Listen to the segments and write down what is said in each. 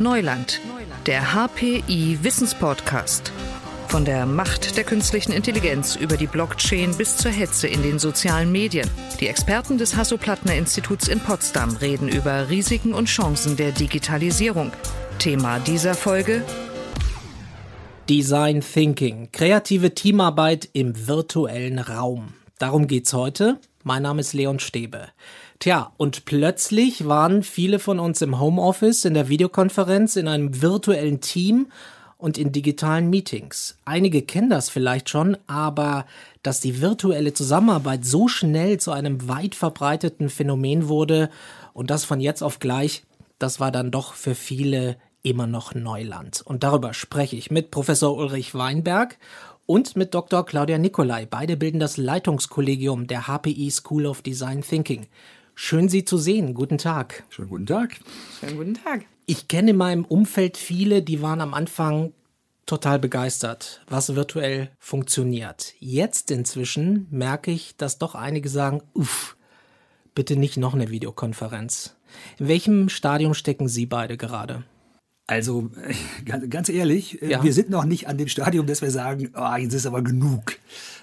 Neuland, der HPI Wissenspodcast. Von der Macht der künstlichen Intelligenz über die Blockchain bis zur Hetze in den sozialen Medien. Die Experten des Hasso-Plattner-Instituts in Potsdam reden über Risiken und Chancen der Digitalisierung. Thema dieser Folge Design Thinking, kreative Teamarbeit im virtuellen Raum. Darum geht's heute. Mein Name ist Leon Stäbe. Tja, und plötzlich waren viele von uns im Homeoffice, in der Videokonferenz, in einem virtuellen Team und in digitalen Meetings. Einige kennen das vielleicht schon, aber dass die virtuelle Zusammenarbeit so schnell zu einem weit verbreiteten Phänomen wurde und das von jetzt auf gleich, das war dann doch für viele immer noch Neuland. Und darüber spreche ich mit Professor Ulrich Weinberg und mit Dr. Claudia Nicolai. Beide bilden das Leitungskollegium der HPI School of Design Thinking. Schön, Sie zu sehen. Guten Tag. Schönen guten Tag. Schönen guten Tag. Ich kenne in meinem Umfeld viele, die waren am Anfang total begeistert, was virtuell funktioniert. Jetzt inzwischen merke ich, dass doch einige sagen, uff, bitte nicht noch eine Videokonferenz. In welchem Stadium stecken Sie beide gerade? Also ganz ehrlich, äh, ja. wir sind noch nicht an dem Stadium, dass wir sagen, oh, jetzt ist aber genug.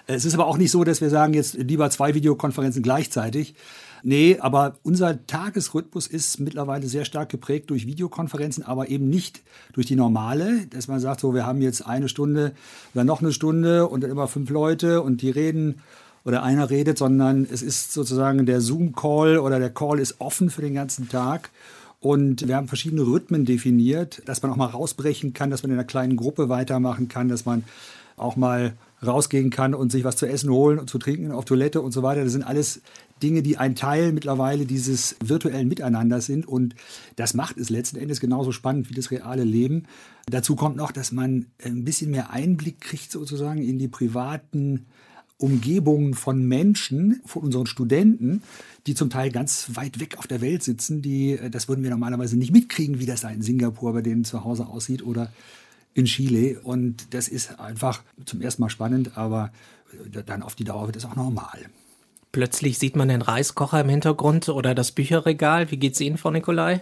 Es ist aber auch nicht so, dass wir sagen, jetzt lieber zwei Videokonferenzen gleichzeitig. Nee, aber unser Tagesrhythmus ist mittlerweile sehr stark geprägt durch Videokonferenzen, aber eben nicht durch die normale, dass man sagt, so, wir haben jetzt eine Stunde oder noch eine Stunde und dann immer fünf Leute und die reden oder einer redet, sondern es ist sozusagen der Zoom-Call oder der Call ist offen für den ganzen Tag. Und wir haben verschiedene Rhythmen definiert, dass man auch mal rausbrechen kann, dass man in einer kleinen Gruppe weitermachen kann, dass man auch mal rausgehen kann und sich was zu essen holen und zu trinken auf Toilette und so weiter. Das sind alles Dinge, die ein Teil mittlerweile dieses virtuellen Miteinanders sind. Und das macht es letzten Endes genauso spannend wie das reale Leben. Dazu kommt noch, dass man ein bisschen mehr Einblick kriegt sozusagen in die privaten Umgebungen von Menschen, von unseren Studenten, die zum Teil ganz weit weg auf der Welt sitzen, die, das würden wir normalerweise nicht mitkriegen, wie das da in Singapur bei denen zu Hause aussieht oder in Chile. Und das ist einfach zum ersten Mal spannend, aber dann auf die Dauer wird es auch normal. Plötzlich sieht man den Reiskocher im Hintergrund oder das Bücherregal. Wie geht's Ihnen, Frau Nikolai?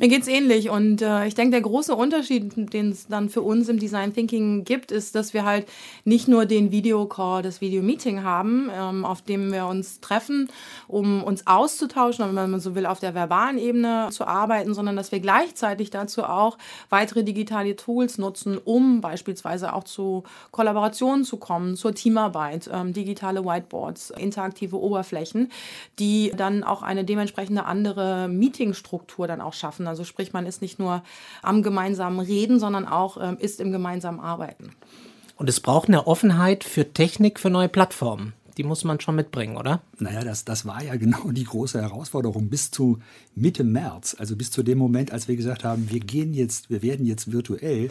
Mir geht's ähnlich und äh, ich denke, der große Unterschied, den es dann für uns im Design Thinking gibt, ist, dass wir halt nicht nur den Videocall, das Videomeeting haben, ähm, auf dem wir uns treffen, um uns auszutauschen, wenn man so will, auf der verbalen Ebene zu arbeiten, sondern dass wir gleichzeitig dazu auch weitere digitale Tools nutzen, um beispielsweise auch zu Kollaborationen zu kommen, zur Teamarbeit, ähm, digitale Whiteboards, interaktive Oberflächen, die dann auch eine dementsprechende andere Meetingstruktur dann auch schaffen. Also sprich, man ist nicht nur am gemeinsamen Reden, sondern auch ähm, ist im gemeinsamen Arbeiten. Und es braucht eine Offenheit für Technik, für neue Plattformen. Die muss man schon mitbringen, oder? Naja, das, das war ja genau die große Herausforderung bis zu Mitte März, also bis zu dem Moment, als wir gesagt haben, wir gehen jetzt, wir werden jetzt virtuell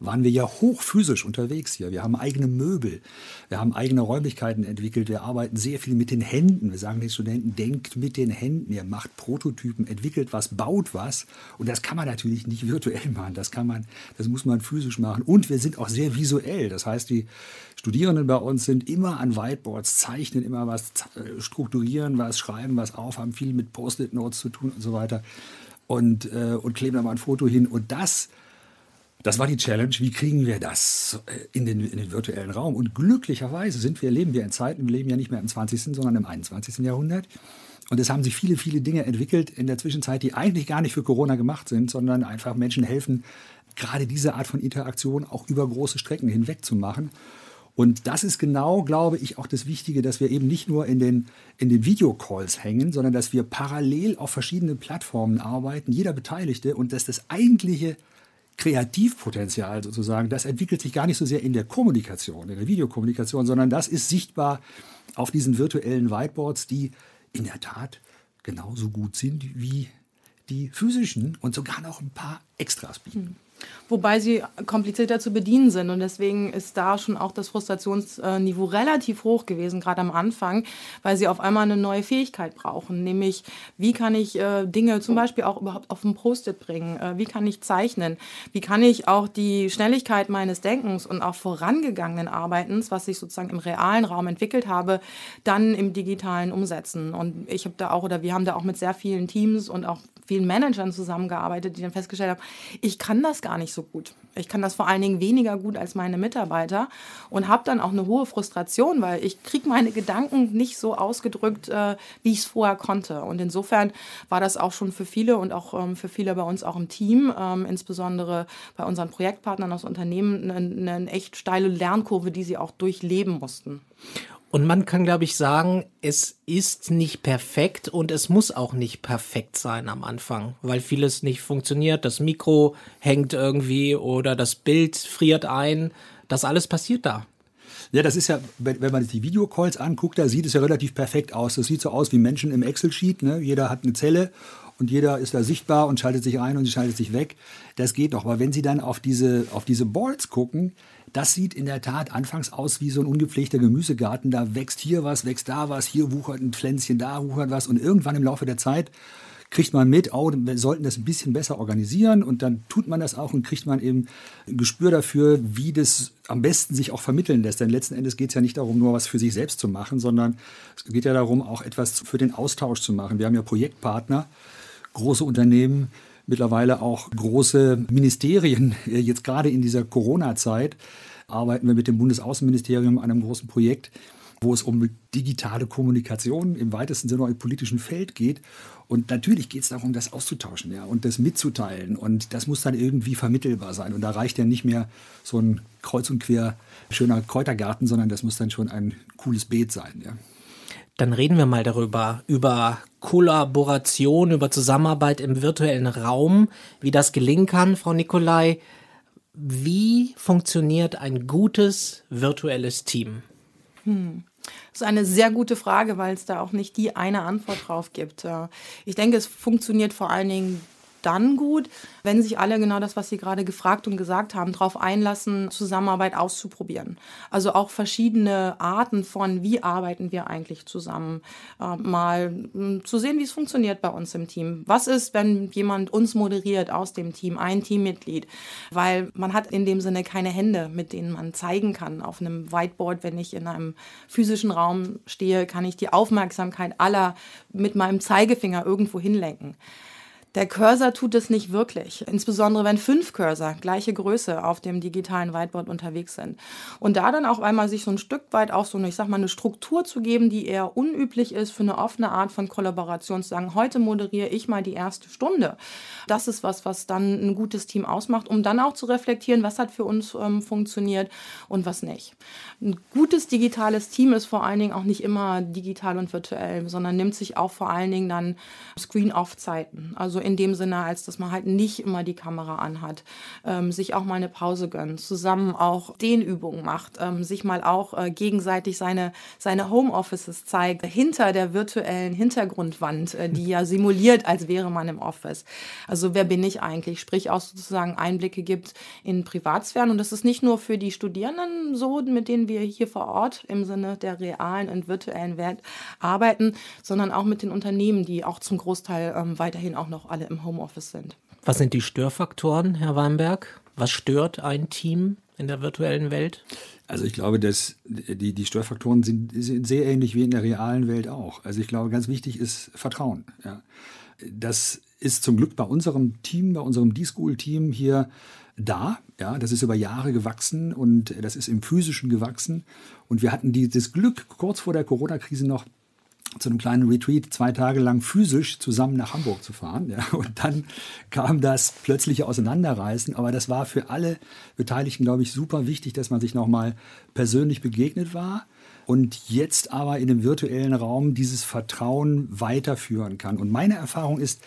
waren wir ja hochphysisch unterwegs hier. Wir haben eigene Möbel, wir haben eigene Räumlichkeiten entwickelt, wir arbeiten sehr viel mit den Händen. Wir sagen den Studenten, denkt mit den Händen, ihr macht Prototypen, entwickelt was, baut was. Und das kann man natürlich nicht virtuell machen, das kann man, das muss man physisch machen. Und wir sind auch sehr visuell. Das heißt, die Studierenden bei uns sind immer an Whiteboards, zeichnen immer was, äh, strukturieren was, schreiben was auf, haben viel mit Post-it-Notes zu tun und so weiter und, äh, und kleben da mal ein Foto hin. Und das das war die Challenge. Wie kriegen wir das äh, in den, in den virtuellen Raum? Und glücklicherweise sind wir, leben wir in Zeiten, wir leben ja nicht mehr im 20., sondern im 21. Jahrhundert. Und es haben sich viele, viele Dinge entwickelt in der Zwischenzeit, die eigentlich gar nicht für Corona gemacht sind, sondern einfach Menschen helfen, gerade diese Art von Interaktion auch über große Strecken hinweg zu machen. Und das ist genau, glaube ich, auch das Wichtige, dass wir eben nicht nur in den, in den Videocalls hängen, sondern dass wir parallel auf verschiedenen Plattformen arbeiten, jeder Beteiligte, und dass das eigentliche Kreativpotenzial sozusagen, das entwickelt sich gar nicht so sehr in der Kommunikation, in der Videokommunikation, sondern das ist sichtbar auf diesen virtuellen Whiteboards, die in der Tat genauso gut sind wie die physischen und sogar noch ein paar Extras bieten. Wobei sie komplizierter zu bedienen sind. Und deswegen ist da schon auch das Frustrationsniveau relativ hoch gewesen, gerade am Anfang, weil sie auf einmal eine neue Fähigkeit brauchen, nämlich wie kann ich äh, Dinge zum Beispiel auch überhaupt auf ein Post-it bringen, äh, wie kann ich zeichnen, wie kann ich auch die Schnelligkeit meines Denkens und auch vorangegangenen Arbeitens, was ich sozusagen im realen Raum entwickelt habe, dann im digitalen umsetzen. Und ich habe da auch oder wir haben da auch mit sehr vielen Teams und auch vielen Managern zusammengearbeitet, die dann festgestellt haben, ich kann das gar nicht so gut. Ich kann das vor allen Dingen weniger gut als meine Mitarbeiter und habe dann auch eine hohe Frustration, weil ich kriege meine Gedanken nicht so ausgedrückt, äh, wie ich es vorher konnte. Und insofern war das auch schon für viele und auch ähm, für viele bei uns auch im Team, ähm, insbesondere bei unseren Projektpartnern aus Unternehmen, eine, eine echt steile Lernkurve, die sie auch durchleben mussten. Und man kann, glaube ich, sagen, es ist nicht perfekt und es muss auch nicht perfekt sein am Anfang, weil vieles nicht funktioniert. Das Mikro hängt irgendwie oder das Bild friert ein. Das alles passiert da. Ja, das ist ja, wenn man sich die Videocalls anguckt, da sieht es ja relativ perfekt aus. Das sieht so aus wie Menschen im Excel-Sheet. Ne? Jeder hat eine Zelle und jeder ist da sichtbar und schaltet sich ein und schaltet sich weg. Das geht doch. Aber wenn Sie dann auf diese, auf diese Boards gucken, das sieht in der Tat anfangs aus wie so ein ungepflegter Gemüsegarten. Da wächst hier was, wächst da was, hier wuchert ein Pflänzchen, da wuchert was. Und irgendwann im Laufe der Zeit kriegt man mit, oh, wir sollten das ein bisschen besser organisieren und dann tut man das auch und kriegt man eben ein Gespür dafür, wie das am besten sich auch vermitteln lässt. Denn letzten Endes geht es ja nicht darum, nur was für sich selbst zu machen, sondern es geht ja darum, auch etwas für den Austausch zu machen. Wir haben ja Projektpartner, große Unternehmen, mittlerweile auch große Ministerien, äh, jetzt gerade in dieser Corona-Zeit, arbeiten wir mit dem Bundesaußenministerium an einem großen Projekt, wo es um digitale Kommunikation im weitesten Sinne im politischen Feld geht. Und natürlich geht es darum, das auszutauschen ja, und das mitzuteilen. Und das muss dann irgendwie vermittelbar sein. Und da reicht ja nicht mehr so ein kreuz und quer schöner Kräutergarten, sondern das muss dann schon ein cooles Beet sein. Ja. Dann reden wir mal darüber, über Kollaboration, über Zusammenarbeit im virtuellen Raum, wie das gelingen kann, Frau Nikolai. Wie funktioniert ein gutes virtuelles Team? Hm. Das ist eine sehr gute Frage, weil es da auch nicht die eine Antwort drauf gibt. Ich denke, es funktioniert vor allen Dingen dann gut, wenn sich alle genau das, was Sie gerade gefragt und gesagt haben, darauf einlassen, Zusammenarbeit auszuprobieren. Also auch verschiedene Arten von, wie arbeiten wir eigentlich zusammen, äh, mal hm, zu sehen, wie es funktioniert bei uns im Team. Was ist, wenn jemand uns moderiert aus dem Team, ein Teammitglied? Weil man hat in dem Sinne keine Hände, mit denen man zeigen kann. Auf einem Whiteboard, wenn ich in einem physischen Raum stehe, kann ich die Aufmerksamkeit aller mit meinem Zeigefinger irgendwo hinlenken. Der Cursor tut es nicht wirklich, insbesondere wenn fünf Cursor gleiche Größe auf dem digitalen Whiteboard unterwegs sind. Und da dann auch einmal sich so ein Stück weit auch so eine, ich sag mal, eine Struktur zu geben, die eher unüblich ist für eine offene Art von Kollaboration, zu sagen, heute moderiere ich mal die erste Stunde. Das ist was, was dann ein gutes Team ausmacht, um dann auch zu reflektieren, was hat für uns ähm, funktioniert und was nicht. Ein gutes digitales Team ist vor allen Dingen auch nicht immer digital und virtuell, sondern nimmt sich auch vor allen Dingen dann Screen-Off-Zeiten. Also in dem Sinne, als dass man halt nicht immer die Kamera anhat, ähm, sich auch mal eine Pause gönnt, zusammen auch Dehnübungen macht, ähm, sich mal auch äh, gegenseitig seine, seine Homeoffices zeigt, hinter der virtuellen Hintergrundwand, äh, die ja simuliert, als wäre man im Office. Also wer bin ich eigentlich? Sprich auch sozusagen Einblicke gibt in Privatsphären. Und das ist nicht nur für die Studierenden so, mit denen wir hier vor Ort im Sinne der realen und virtuellen Welt arbeiten, sondern auch mit den Unternehmen, die auch zum Großteil ähm, weiterhin auch noch alle alle im Homeoffice sind. Was sind die Störfaktoren, Herr Weinberg? Was stört ein Team in der virtuellen Welt? Also ich glaube, dass die, die Störfaktoren sind, sind sehr ähnlich wie in der realen Welt auch. Also ich glaube, ganz wichtig ist Vertrauen. Ja. Das ist zum Glück bei unserem Team, bei unserem D-School-Team hier da. Ja, das ist über Jahre gewachsen und das ist im Physischen gewachsen. Und wir hatten dieses Glück, kurz vor der Corona-Krise noch zu einem kleinen Retreat zwei Tage lang physisch zusammen nach Hamburg zu fahren. Ja. Und dann kam das plötzliche Auseinanderreißen. Aber das war für alle Beteiligten, glaube ich, super wichtig, dass man sich nochmal persönlich begegnet war und jetzt aber in dem virtuellen Raum dieses Vertrauen weiterführen kann. Und meine Erfahrung ist,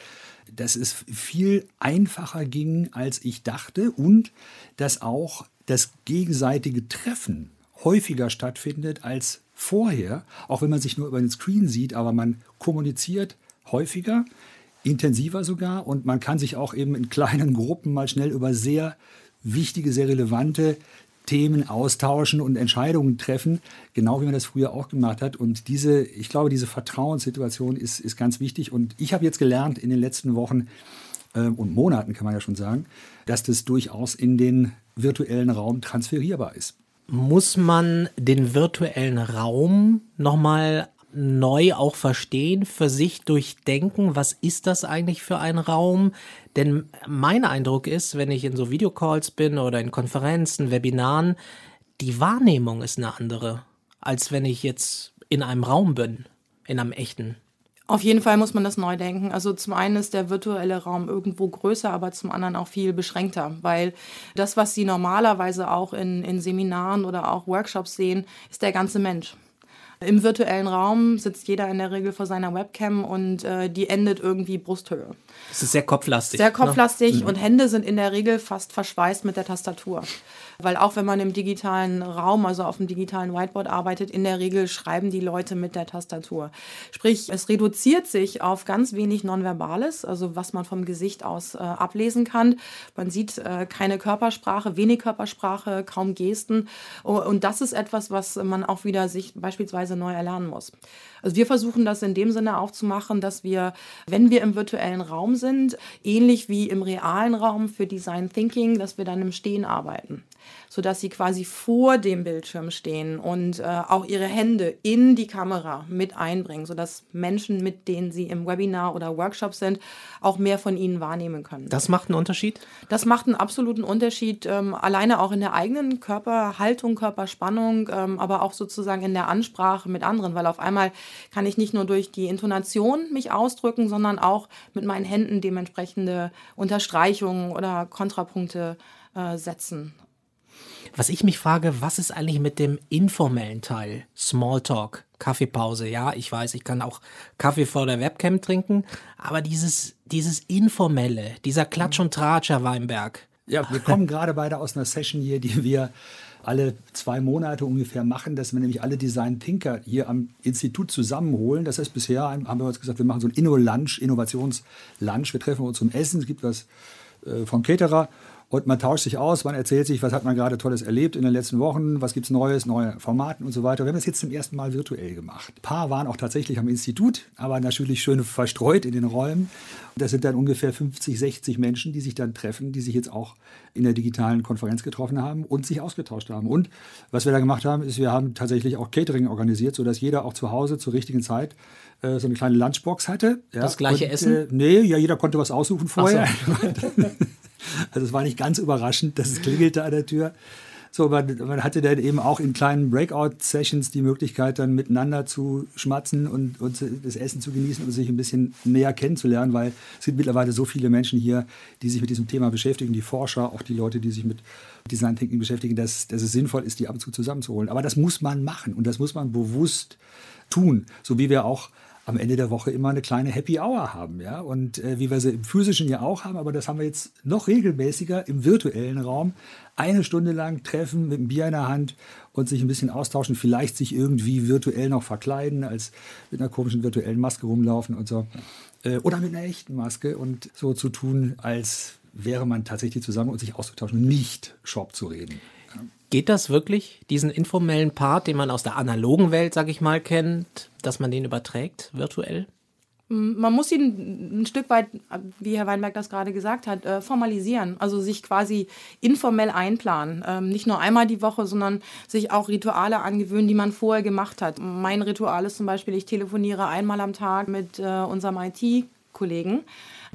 dass es viel einfacher ging, als ich dachte und dass auch das gegenseitige Treffen häufiger stattfindet als vorher, auch wenn man sich nur über den Screen sieht, aber man kommuniziert häufiger intensiver sogar und man kann sich auch eben in kleinen Gruppen mal schnell über sehr wichtige, sehr relevante Themen austauschen und Entscheidungen treffen, genau wie man das früher auch gemacht hat. Und diese, ich glaube, diese Vertrauenssituation ist, ist ganz wichtig. Und ich habe jetzt gelernt in den letzten Wochen äh, und Monaten, kann man ja schon sagen, dass das durchaus in den virtuellen Raum transferierbar ist. Muss man den virtuellen Raum nochmal neu auch verstehen, für sich durchdenken, was ist das eigentlich für ein Raum? Denn mein Eindruck ist, wenn ich in so Videocalls bin oder in Konferenzen, Webinaren, die Wahrnehmung ist eine andere, als wenn ich jetzt in einem Raum bin, in einem echten. Auf jeden Fall muss man das neu denken. Also zum einen ist der virtuelle Raum irgendwo größer, aber zum anderen auch viel beschränkter, weil das, was Sie normalerweise auch in, in Seminaren oder auch Workshops sehen, ist der ganze Mensch. Im virtuellen Raum sitzt jeder in der Regel vor seiner Webcam und äh, die endet irgendwie Brusthöhe. Es ist sehr kopflastig. Sehr kopflastig ne? und Hände sind in der Regel fast verschweißt mit der Tastatur. Weil auch wenn man im digitalen Raum, also auf dem digitalen Whiteboard arbeitet, in der Regel schreiben die Leute mit der Tastatur. Sprich, es reduziert sich auf ganz wenig Nonverbales, also was man vom Gesicht aus äh, ablesen kann. Man sieht äh, keine Körpersprache, wenig Körpersprache, kaum Gesten. Und das ist etwas, was man auch wieder sich beispielsweise neu erlernen muss. Also wir versuchen das in dem Sinne auch zu machen, dass wir, wenn wir im virtuellen Raum sind, ähnlich wie im realen Raum für Design Thinking, dass wir dann im Stehen arbeiten sodass sie quasi vor dem Bildschirm stehen und äh, auch ihre Hände in die Kamera mit einbringen, sodass Menschen, mit denen sie im Webinar oder Workshop sind, auch mehr von ihnen wahrnehmen können. Das macht einen Unterschied? Das macht einen absoluten Unterschied, ähm, alleine auch in der eigenen Körperhaltung, Körperspannung, ähm, aber auch sozusagen in der Ansprache mit anderen, weil auf einmal kann ich nicht nur durch die Intonation mich ausdrücken, sondern auch mit meinen Händen dementsprechende Unterstreichungen oder Kontrapunkte äh, setzen. Was ich mich frage, was ist eigentlich mit dem informellen Teil? Smalltalk, Kaffeepause. Ja, ich weiß, ich kann auch Kaffee vor der Webcam trinken, aber dieses, dieses informelle, dieser Klatsch und Tratscher Weinberg. Ja, wir kommen gerade beide aus einer Session hier, die wir alle zwei Monate ungefähr machen, dass wir nämlich alle Design Thinker hier am Institut zusammenholen. Das heißt, bisher haben wir uns gesagt, wir machen so ein Inno-Lunch, Innovations-Lunch. Wir treffen uns zum Essen. Es gibt was äh, vom Caterer und man tauscht sich aus, man erzählt sich, was hat man gerade Tolles erlebt in den letzten Wochen, was gibt es Neues, neue Formaten und so weiter. Wir haben das jetzt zum ersten Mal virtuell gemacht. Ein paar waren auch tatsächlich am Institut, aber natürlich schön verstreut in den Räumen. Das sind dann ungefähr 50, 60 Menschen, die sich dann treffen, die sich jetzt auch in der digitalen Konferenz getroffen haben und sich ausgetauscht haben. Und was wir da gemacht haben, ist, wir haben tatsächlich auch Catering organisiert, sodass jeder auch zu Hause zur richtigen Zeit äh, so eine kleine Lunchbox hatte. Ja. Das gleiche und, Essen? Äh, nee, ja, jeder konnte was aussuchen vorher. So. Also es war nicht ganz überraschend, dass es klingelte an der Tür. So, man, man hatte dann eben auch in kleinen Breakout-Sessions die Möglichkeit, dann miteinander zu schmatzen und, und das Essen zu genießen und sich ein bisschen näher kennenzulernen, weil es gibt mittlerweile so viele Menschen hier, die sich mit diesem Thema beschäftigen, die Forscher, auch die Leute, die sich mit Design Thinking beschäftigen, dass, dass es sinnvoll ist, die ab und zu zusammenzuholen. Aber das muss man machen und das muss man bewusst tun, so wie wir auch am Ende der Woche immer eine kleine Happy Hour haben, ja. Und äh, wie wir sie im physischen ja auch haben, aber das haben wir jetzt noch regelmäßiger im virtuellen Raum. Eine Stunde lang treffen mit einem Bier in der Hand und sich ein bisschen austauschen, vielleicht sich irgendwie virtuell noch verkleiden, als mit einer komischen virtuellen Maske rumlaufen und so. Äh, oder mit einer echten Maske und so zu tun, als wäre man tatsächlich zusammen und sich auszutauschen, nicht Shop zu reden. Geht das wirklich, diesen informellen Part, den man aus der analogen Welt, sag ich mal, kennt, dass man den überträgt, virtuell? Man muss ihn ein Stück weit, wie Herr Weinberg das gerade gesagt hat, äh, formalisieren. Also sich quasi informell einplanen. Ähm, nicht nur einmal die Woche, sondern sich auch Rituale angewöhnen, die man vorher gemacht hat. Mein Ritual ist zum Beispiel, ich telefoniere einmal am Tag mit äh, unserem IT-Kollegen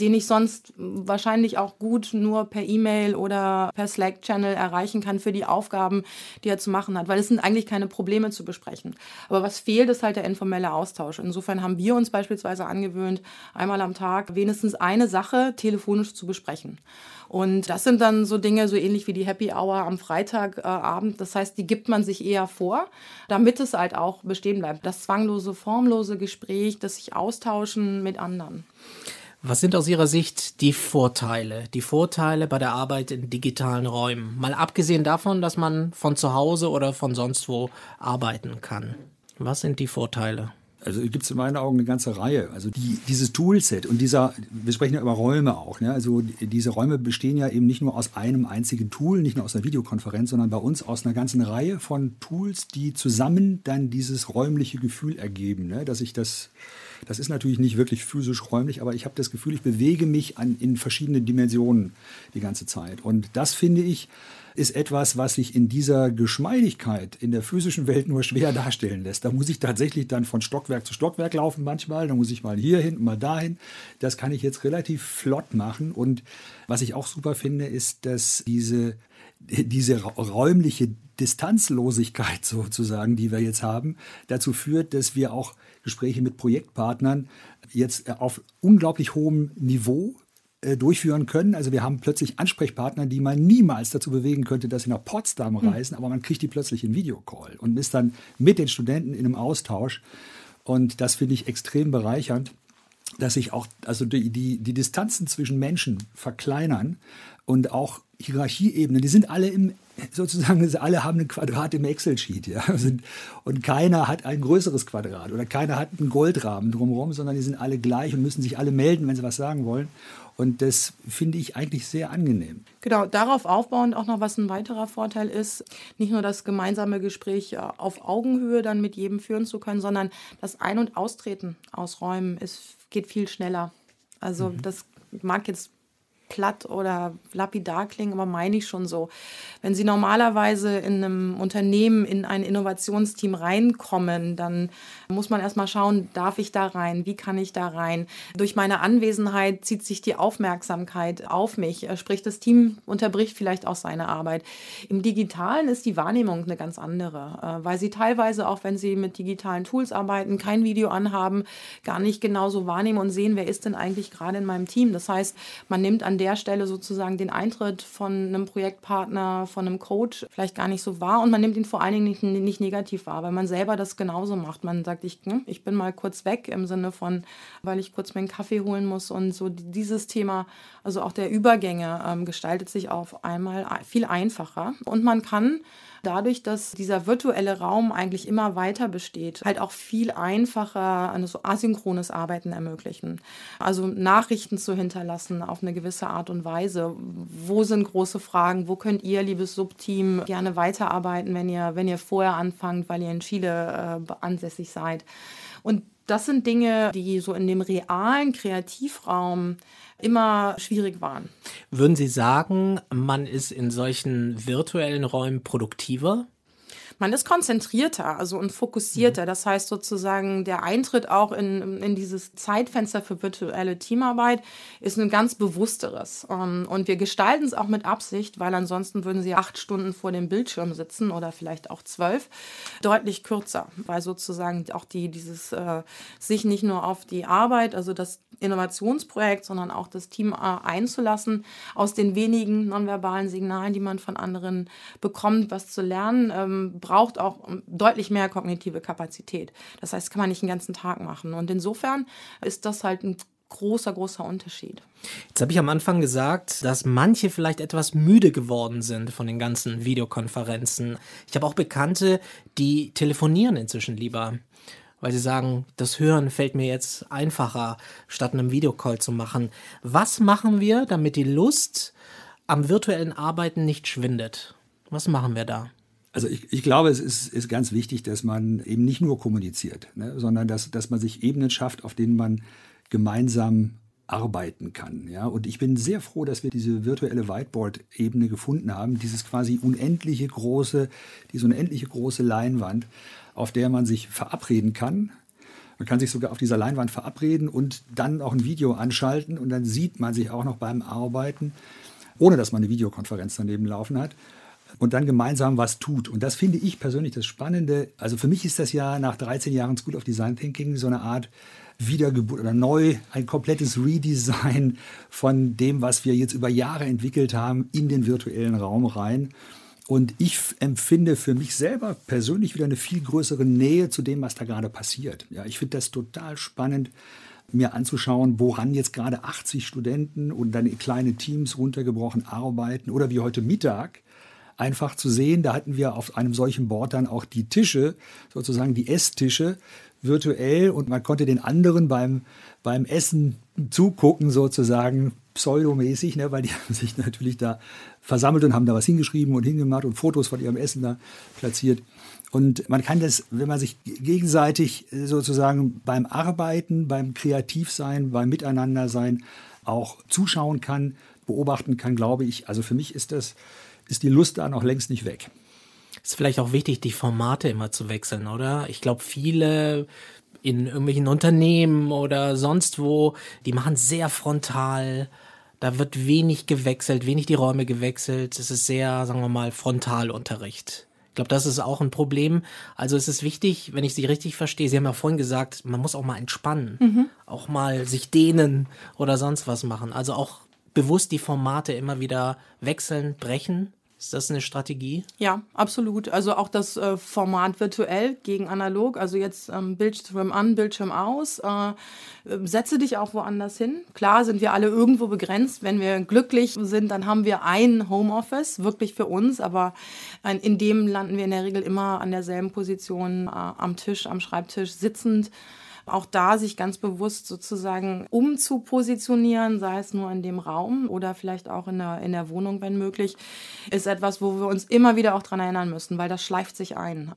den ich sonst wahrscheinlich auch gut nur per E-Mail oder per Slack-Channel erreichen kann für die Aufgaben, die er zu machen hat, weil es sind eigentlich keine Probleme zu besprechen. Aber was fehlt, ist halt der informelle Austausch. Insofern haben wir uns beispielsweise angewöhnt, einmal am Tag wenigstens eine Sache telefonisch zu besprechen. Und das sind dann so Dinge, so ähnlich wie die Happy Hour am Freitagabend. Das heißt, die gibt man sich eher vor, damit es halt auch bestehen bleibt. Das zwanglose, formlose Gespräch, das sich austauschen mit anderen. Was sind aus Ihrer Sicht die Vorteile? Die Vorteile bei der Arbeit in digitalen Räumen? Mal abgesehen davon, dass man von zu Hause oder von sonst wo arbeiten kann. Was sind die Vorteile? Also gibt es in meinen Augen eine ganze Reihe. Also die, dieses Toolset und dieser, wir sprechen ja über Räume auch. Ne? Also diese Räume bestehen ja eben nicht nur aus einem einzigen Tool, nicht nur aus einer Videokonferenz, sondern bei uns aus einer ganzen Reihe von Tools, die zusammen dann dieses räumliche Gefühl ergeben. Ne? Dass ich das, das ist natürlich nicht wirklich physisch räumlich, aber ich habe das Gefühl, ich bewege mich an, in verschiedene Dimensionen die ganze Zeit. Und das finde ich ist etwas, was sich in dieser Geschmeidigkeit in der physischen Welt nur schwer darstellen lässt. Da muss ich tatsächlich dann von Stockwerk zu Stockwerk laufen manchmal. Da muss ich mal hier hin, mal dahin. Das kann ich jetzt relativ flott machen. Und was ich auch super finde, ist, dass diese, diese räumliche Distanzlosigkeit sozusagen, die wir jetzt haben, dazu führt, dass wir auch Gespräche mit Projektpartnern jetzt auf unglaublich hohem Niveau äh, durchführen können. Also wir haben plötzlich Ansprechpartner, die man niemals dazu bewegen könnte, dass sie nach Potsdam hm. reisen, mhm. aber man kriegt die plötzlich in Videocall und ist dann mit den Studenten in einem Austausch. Und das finde ich extrem bereichernd, dass sich auch also die, die, die Distanzen zwischen Menschen verkleinern und auch Hierarchieebenen, die sind alle im sozusagen, alle haben ein Quadrat im Excel-Sheet, ja. Und keiner hat ein größeres Quadrat oder keiner hat einen Goldrahmen drumherum, sondern die sind alle gleich und müssen sich alle melden, wenn sie was sagen wollen. Und das finde ich eigentlich sehr angenehm. Genau, darauf aufbauend auch noch, was ein weiterer Vorteil ist, nicht nur das gemeinsame Gespräch äh, auf Augenhöhe dann mit jedem führen zu können, sondern das Ein- und Austreten aus Räumen ist, geht viel schneller. Also mhm. das mag jetzt platt oder lapidar klingen, aber meine ich schon so. Wenn Sie normalerweise in einem Unternehmen in ein Innovationsteam reinkommen, dann muss man erstmal schauen, darf ich da rein, wie kann ich da rein. Durch meine Anwesenheit zieht sich die Aufmerksamkeit auf mich, äh, sprich das Team unterbricht vielleicht auch seine Arbeit. Im digitalen ist die Wahrnehmung eine ganz andere, äh, weil Sie teilweise auch, wenn Sie mit digitalen Tools arbeiten, kein Video anhaben, gar nicht genauso wahrnehmen und sehen, wer ist denn eigentlich gerade in meinem Team. Das heißt, man nimmt an der Stelle sozusagen den Eintritt von einem Projektpartner, von einem Coach vielleicht gar nicht so wahr und man nimmt ihn vor allen Dingen nicht, nicht negativ wahr, weil man selber das genauso macht. Man sagt, ich, ne, ich bin mal kurz weg im Sinne von, weil ich kurz meinen Kaffee holen muss und so dieses Thema, also auch der Übergänge ähm, gestaltet sich auf einmal viel einfacher und man kann dadurch, dass dieser virtuelle Raum eigentlich immer weiter besteht, halt auch viel einfacher ein so asynchrones Arbeiten ermöglichen. Also Nachrichten zu hinterlassen auf eine gewisse Art und Weise. Wo sind große Fragen? Wo könnt ihr, liebes Subteam, gerne weiterarbeiten, wenn ihr, wenn ihr vorher anfangt, weil ihr in Chile äh, ansässig seid? Und das sind Dinge, die so in dem realen Kreativraum immer schwierig waren. Würden Sie sagen, man ist in solchen virtuellen Räumen produktiver? Man ist konzentrierter also und fokussierter. Mhm. Das heißt sozusagen, der Eintritt auch in, in dieses Zeitfenster für virtuelle Teamarbeit ist ein ganz bewussteres. Ähm, und wir gestalten es auch mit Absicht, weil ansonsten würden sie acht Stunden vor dem Bildschirm sitzen oder vielleicht auch zwölf. Deutlich kürzer, weil sozusagen auch die, dieses äh, sich nicht nur auf die Arbeit, also das Innovationsprojekt, sondern auch das Team äh, einzulassen, aus den wenigen nonverbalen Signalen, die man von anderen bekommt, was zu lernen, ähm, braucht auch ähm, deutlich mehr kognitive Kapazität. Das heißt, kann man nicht den ganzen Tag machen. Und insofern ist das halt ein großer, großer Unterschied. Jetzt habe ich am Anfang gesagt, dass manche vielleicht etwas müde geworden sind von den ganzen Videokonferenzen. Ich habe auch Bekannte, die telefonieren inzwischen lieber weil sie sagen, das Hören fällt mir jetzt einfacher, statt einem Videocall zu machen. Was machen wir, damit die Lust am virtuellen Arbeiten nicht schwindet? Was machen wir da? Also ich, ich glaube, es ist, ist, ganz wichtig, dass man eben nicht nur kommuniziert, ne, sondern dass, dass man sich Ebenen schafft, auf denen man gemeinsam arbeiten kann. Ja? Und ich bin sehr froh, dass wir diese virtuelle Whiteboard-Ebene gefunden haben, dieses quasi unendliche große, diese unendliche große Leinwand, auf der man sich verabreden kann. Man kann sich sogar auf dieser Leinwand verabreden und dann auch ein Video anschalten und dann sieht man sich auch noch beim Arbeiten, ohne dass man eine Videokonferenz daneben laufen hat und dann gemeinsam was tut. Und das finde ich persönlich das Spannende. Also für mich ist das ja nach 13 Jahren School of Design Thinking so eine Art Wiedergeburt oder neu, ein komplettes Redesign von dem, was wir jetzt über Jahre entwickelt haben, in den virtuellen Raum rein. Und ich empfinde für mich selber persönlich wieder eine viel größere Nähe zu dem, was da gerade passiert. Ja, ich finde das total spannend, mir anzuschauen, woran jetzt gerade 80 Studenten und dann kleine Teams runtergebrochen arbeiten oder wie heute Mittag einfach zu sehen, da hatten wir auf einem solchen Board dann auch die Tische, sozusagen die Esstische virtuell und man konnte den anderen beim, beim Essen zugucken sozusagen pseudomäßig, ne, weil die haben sich natürlich da versammelt und haben da was hingeschrieben und hingemacht und Fotos von ihrem Essen da platziert. Und man kann das, wenn man sich gegenseitig sozusagen beim Arbeiten, beim Kreativsein, beim Miteinandersein auch zuschauen kann, beobachten kann, glaube ich, also für mich ist das, ist die Lust da noch längst nicht weg. Ist vielleicht auch wichtig, die Formate immer zu wechseln, oder? Ich glaube, viele in irgendwelchen Unternehmen oder sonst wo, die machen sehr frontal. Da wird wenig gewechselt, wenig die Räume gewechselt. Es ist sehr, sagen wir mal, Frontalunterricht. Ich glaube, das ist auch ein Problem. Also es ist wichtig, wenn ich Sie richtig verstehe, Sie haben ja vorhin gesagt, man muss auch mal entspannen, mhm. auch mal sich dehnen oder sonst was machen. Also auch bewusst die Formate immer wieder wechseln, brechen ist das eine Strategie? Ja, absolut. Also auch das äh, Format virtuell gegen analog, also jetzt ähm, Bildschirm an, Bildschirm aus. Äh, setze dich auch woanders hin. Klar sind wir alle irgendwo begrenzt. Wenn wir glücklich sind, dann haben wir ein Homeoffice, wirklich für uns, aber in dem landen wir in der Regel immer an derselben Position, äh, am Tisch, am Schreibtisch, sitzend auch da sich ganz bewusst sozusagen umzupositionieren, sei es nur in dem Raum oder vielleicht auch in der, in der Wohnung, wenn möglich, ist etwas, wo wir uns immer wieder auch dran erinnern müssen, weil das schleift sich ein.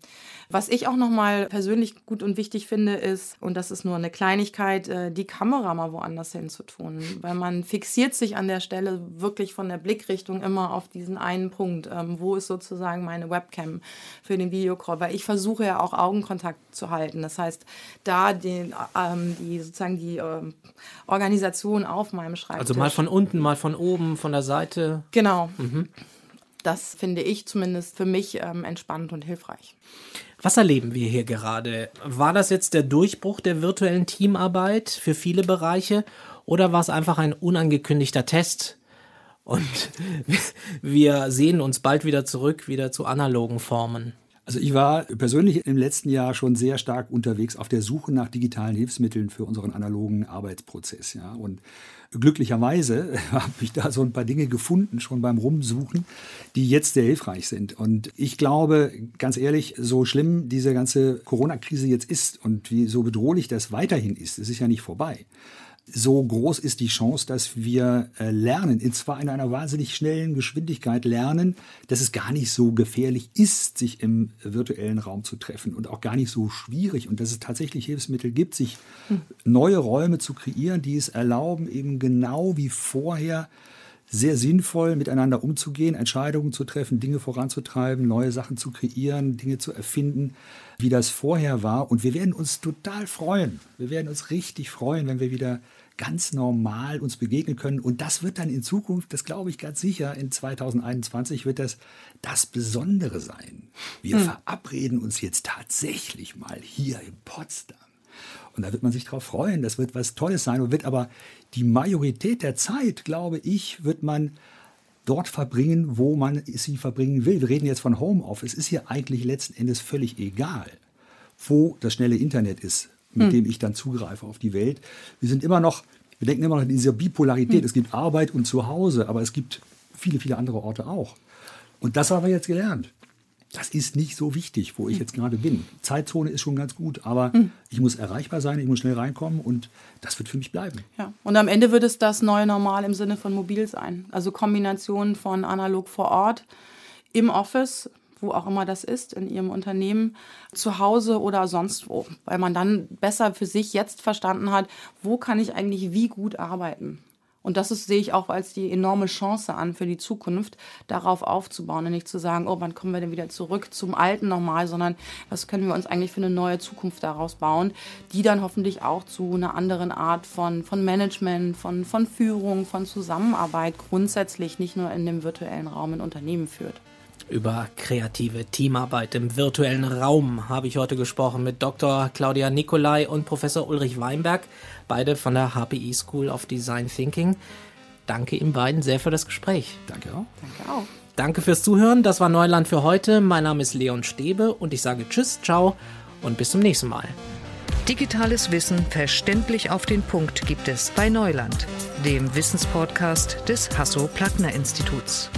Was ich auch nochmal persönlich gut und wichtig finde, ist, und das ist nur eine Kleinigkeit, äh, die Kamera mal woanders hin zu tun. Weil man fixiert sich an der Stelle wirklich von der Blickrichtung immer auf diesen einen Punkt. Ähm, wo ist sozusagen meine Webcam für den Videocall? Weil ich versuche ja auch Augenkontakt zu halten. Das heißt, da den, ähm, die sozusagen die ähm, Organisation auf meinem Schreibtisch. Also mal von unten, mal von oben, von der Seite. Genau. Mhm. Das finde ich zumindest für mich ähm, entspannt und hilfreich. Was erleben wir hier gerade? War das jetzt der Durchbruch der virtuellen Teamarbeit für viele Bereiche oder war es einfach ein unangekündigter Test? Und wir sehen uns bald wieder zurück, wieder zu analogen Formen. Also ich war persönlich im letzten Jahr schon sehr stark unterwegs auf der Suche nach digitalen Hilfsmitteln für unseren analogen Arbeitsprozess. Ja. Und glücklicherweise habe ich da so ein paar Dinge gefunden, schon beim Rumsuchen, die jetzt sehr hilfreich sind. Und ich glaube, ganz ehrlich, so schlimm diese ganze Corona-Krise jetzt ist und wie so bedrohlich das weiterhin ist, es ist ja nicht vorbei so groß ist die Chance, dass wir äh, lernen, und zwar in einer wahnsinnig schnellen Geschwindigkeit lernen, dass es gar nicht so gefährlich ist, sich im virtuellen Raum zu treffen und auch gar nicht so schwierig und dass es tatsächlich Hilfsmittel gibt, sich neue Räume zu kreieren, die es erlauben, eben genau wie vorher sehr sinnvoll miteinander umzugehen, Entscheidungen zu treffen, Dinge voranzutreiben, neue Sachen zu kreieren, Dinge zu erfinden, wie das vorher war. Und wir werden uns total freuen. Wir werden uns richtig freuen, wenn wir wieder ganz normal uns begegnen können. Und das wird dann in Zukunft, das glaube ich ganz sicher, in 2021 wird das das Besondere sein. Wir hm. verabreden uns jetzt tatsächlich mal hier in Potsdam. Und da wird man sich darauf freuen. Das wird was Tolles sein und wird aber die Majorität der Zeit, glaube ich, wird man dort verbringen, wo man sie verbringen will. Wir reden jetzt von Homeoffice. Es ist hier eigentlich letzten Endes völlig egal, wo das schnelle Internet ist, mit hm. dem ich dann zugreife auf die Welt. Wir sind immer noch, wir denken immer noch in dieser Bipolarität. Hm. Es gibt Arbeit und Zuhause, aber es gibt viele, viele andere Orte auch. Und das haben wir jetzt gelernt. Das ist nicht so wichtig, wo ich hm. jetzt gerade bin. Zeitzone ist schon ganz gut, aber hm. ich muss erreichbar sein, ich muss schnell reinkommen und das wird für mich bleiben. Ja, und am Ende wird es das neue Normal im Sinne von mobil sein. Also Kombination von analog vor Ort, im Office wo auch immer das ist, in ihrem Unternehmen, zu Hause oder sonst wo, weil man dann besser für sich jetzt verstanden hat, wo kann ich eigentlich wie gut arbeiten. Und das ist, sehe ich auch als die enorme Chance an für die Zukunft, darauf aufzubauen und nicht zu sagen, oh, wann kommen wir denn wieder zurück zum alten Normal, sondern was können wir uns eigentlich für eine neue Zukunft daraus bauen, die dann hoffentlich auch zu einer anderen Art von, von Management, von, von Führung, von Zusammenarbeit grundsätzlich nicht nur in dem virtuellen Raum in Unternehmen führt. Über kreative Teamarbeit im virtuellen Raum habe ich heute gesprochen mit Dr. Claudia Nicolai und Professor Ulrich Weinberg, beide von der HPI School of Design Thinking. Danke Ihnen beiden sehr für das Gespräch. Danke auch. Danke auch. Danke fürs Zuhören. Das war Neuland für heute. Mein Name ist Leon Stäbe und ich sage Tschüss, ciao und bis zum nächsten Mal. Digitales Wissen verständlich auf den Punkt gibt es bei Neuland, dem Wissenspodcast des Hasso-Plattner-Instituts.